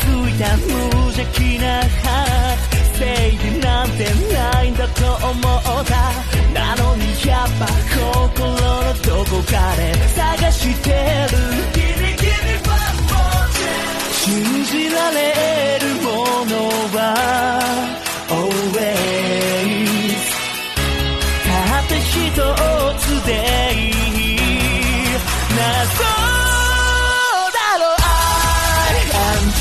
ついた無邪気なハート正義なんてないんだと思った。なのにやっぱ心のどこかで探してる。信じられ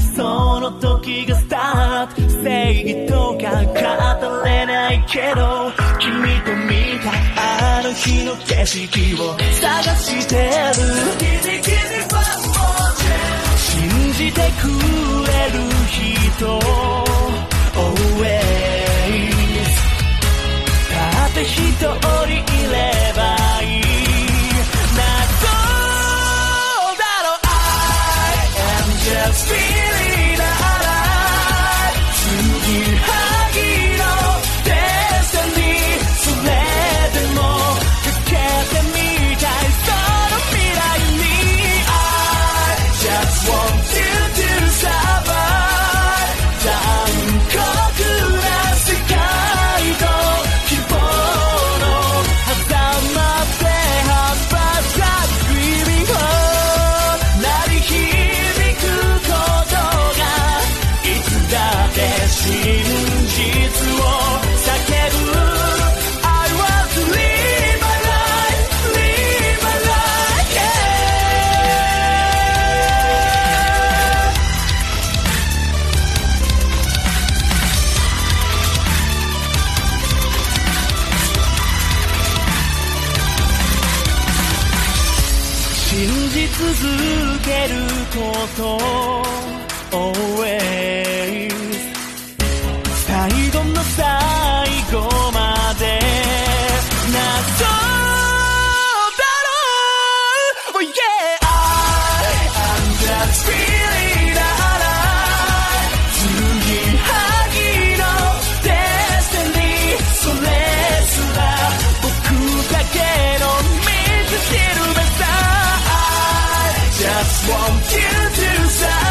その時がスタート。正義とか語れないけど君と見たあの日の景色を探してる。信じ続けること Always 最後の最後まで謎だろう oh, yeah I am just 道しるべ